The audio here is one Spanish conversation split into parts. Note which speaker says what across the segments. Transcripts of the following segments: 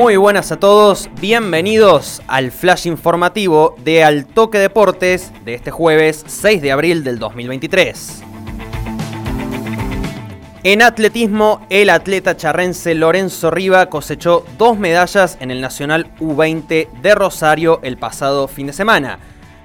Speaker 1: Muy buenas a todos, bienvenidos al flash informativo de Altoque Deportes de este jueves 6 de abril del 2023. En atletismo, el atleta charrense Lorenzo Riva cosechó dos medallas en el Nacional U20 de Rosario el pasado fin de semana.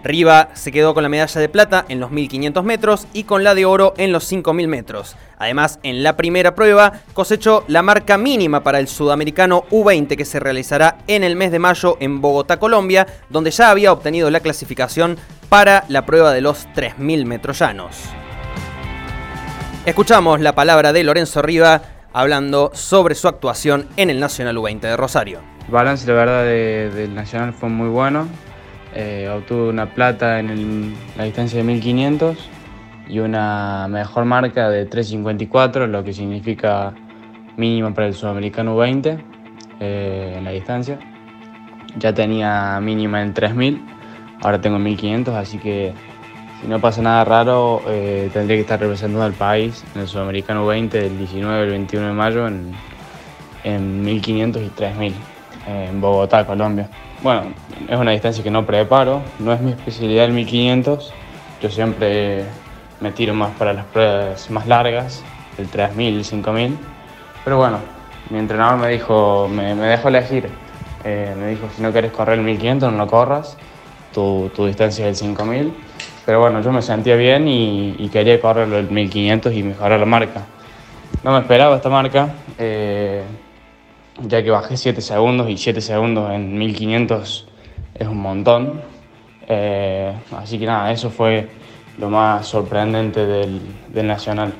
Speaker 1: Riva se quedó con la medalla de plata en los 1500 metros y con la de oro en los 5000 metros. Además, en la primera prueba cosechó la marca mínima para el sudamericano U20 que se realizará en el mes de mayo en Bogotá, Colombia, donde ya había obtenido la clasificación para la prueba de los 3000 metros llanos. Escuchamos la palabra de Lorenzo Riva hablando sobre su actuación en el Nacional U20 de Rosario.
Speaker 2: Balance, la verdad, del Nacional fue muy bueno. Eh, obtuve una plata en la distancia de 1500 y una mejor marca de 354, lo que significa mínima para el sudamericano 20 eh, en la distancia. Ya tenía mínima en 3000, ahora tengo 1500, así que si no pasa nada raro, eh, tendría que estar representando al país en el sudamericano 20 del 19 al 21 de mayo en, en 1500 y 3000 en Bogotá, Colombia. Bueno, es una distancia que no preparo, no es mi especialidad el 1500, yo siempre me tiro más para las pruebas más largas, el 3000, el 5000, pero bueno, mi entrenador me dijo, me, dejó elegir, eh, me dijo si no quieres correr el 1500 no lo corras, tu, distancia es el 5000, pero bueno, yo me sentía bien y, quería correr el 1500 y mejorar la marca. No me esperaba esta marca. Eh, ya que bajé 7 segundos y 7 segundos en 1500 es un montón. Eh, así que nada, eso fue lo más sorprendente del, del Nacional.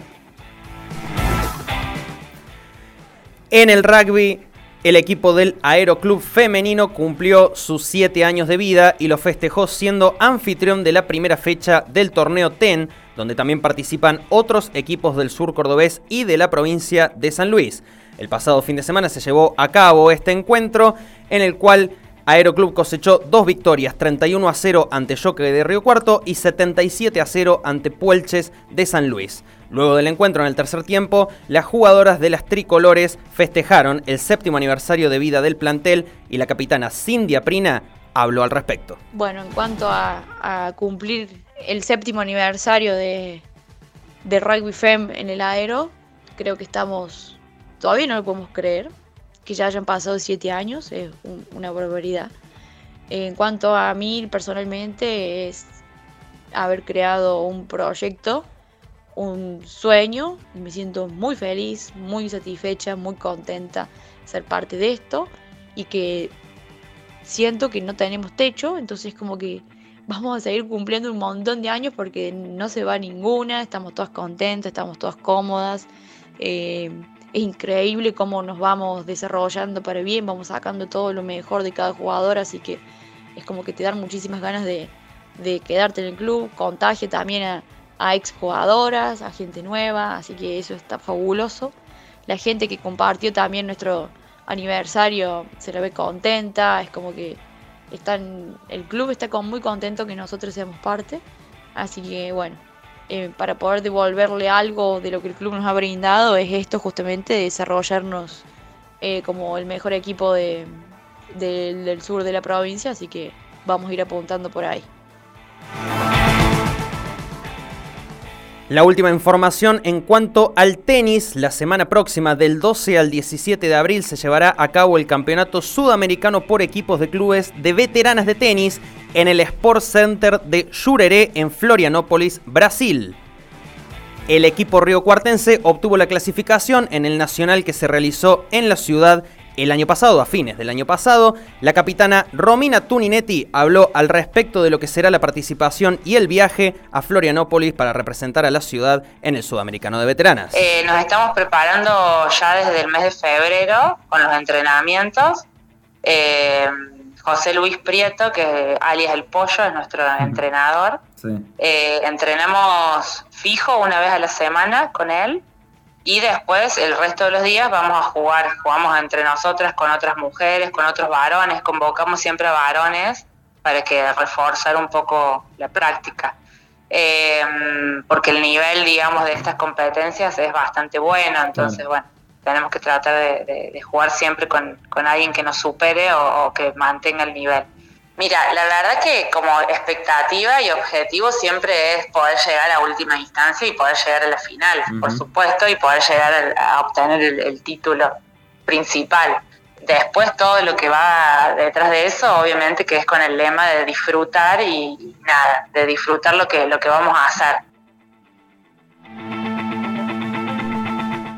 Speaker 1: En el rugby, el equipo del Aeroclub femenino cumplió sus 7 años de vida y lo festejó siendo anfitrión de la primera fecha del torneo TEN, donde también participan otros equipos del sur cordobés y de la provincia de San Luis. El pasado fin de semana se llevó a cabo este encuentro en el cual Aeroclub cosechó dos victorias, 31 a 0 ante Yoque de Río Cuarto y 77 a 0 ante Puelches de San Luis. Luego del encuentro en el tercer tiempo, las jugadoras de las tricolores festejaron el séptimo aniversario de vida del plantel y la capitana Cindy Prina habló al respecto.
Speaker 3: Bueno, en cuanto a, cumplir el séptimo aniversario de, de Rugby Fem en el aero, creo que estamos todavía no lo podemos creer, que ya hayan pasado siete años, es una barbaridad. En cuanto a mí personalmente es haber creado un proyecto, un sueño, me siento muy feliz, muy satisfecha, muy contenta de ser parte de esto y que siento que no tenemos techo, entonces como que vamos a seguir cumpliendo un montón de años porque no se va ninguna, estamos todas contentas, estamos todas cómodas. Eh, es increíble cómo nos vamos desarrollando para bien, vamos sacando todo lo mejor de cada jugador, así que es como que te dan muchísimas ganas de, quedarte en el club, contagia también a, a ex jugadoras, a gente nueva, así que eso está fabuloso. La gente que compartió también nuestro aniversario se la ve contenta, es como que están, el club está muy contento que nosotros seamos parte, así que bueno, eh, para poder devolverle algo de lo que el club nos ha brindado es esto justamente, desarrollarnos eh, como el mejor equipo del sur de la provincia, así que vamos a ir apuntando por ahí.
Speaker 1: La última información en cuanto al tenis, la semana próxima del 12 al 17 de abril se llevará a cabo el Campeonato Sudamericano por equipos de clubes de veteranas de tenis en el Sports Center de Jurerê en Florianópolis, Brasil. El equipo río cuartense obtuvo la clasificación en el nacional que se realizó en la ciudad el año pasado, a fines del año pasado, la capitana Romina Tuninetti habló al respecto de lo que será la participación y el viaje a Florianópolis para representar a la ciudad en el Sudamericano de Veteranas.
Speaker 4: Eh, nos estamos preparando ya desde el mes de febrero con los entrenamientos. Eh, José Luis Prieto, que alias El Pollo, es nuestro entrenador. Eh, entrenamos fijo una vez a la semana con él y después el resto de los días vamos a jugar, jugamos entre nosotras con otras mujeres, con otros varones, convocamos siempre a varones para que reforzar un poco la práctica. Eh, porque el nivel, digamos, de estas competencias es bastante bueno, entonces, bueno, tenemos que tratar de, jugar siempre con, alguien que nos supere o, que mantenga el nivel. Mira, la verdad que como expectativa y objetivo siempre es poder llegar a última instancia y poder llegar a la final, por supuesto, y poder llegar a, obtener el, título principal. Después todo lo que va detrás de eso, obviamente que es con el lema de disfrutar y, nada, de disfrutar lo que, lo que vamos a hacer.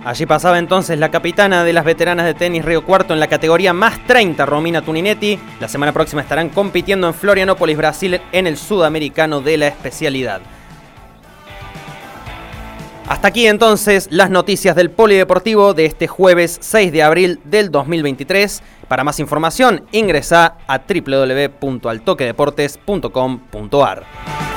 Speaker 1: Allí pasaba entonces la capitana de las veteranas de tenis Río Cuarto en la categoría más 30, Romina Tuninetti. La semana próxima estarán compitiendo en Florianópolis, Brasil, en el sudamericano de la especialidad. Hasta aquí entonces las noticias del polideportivo de este jueves 6 de abril del 2023. Para más información ingresa a www.altoquedeportes.com.ar.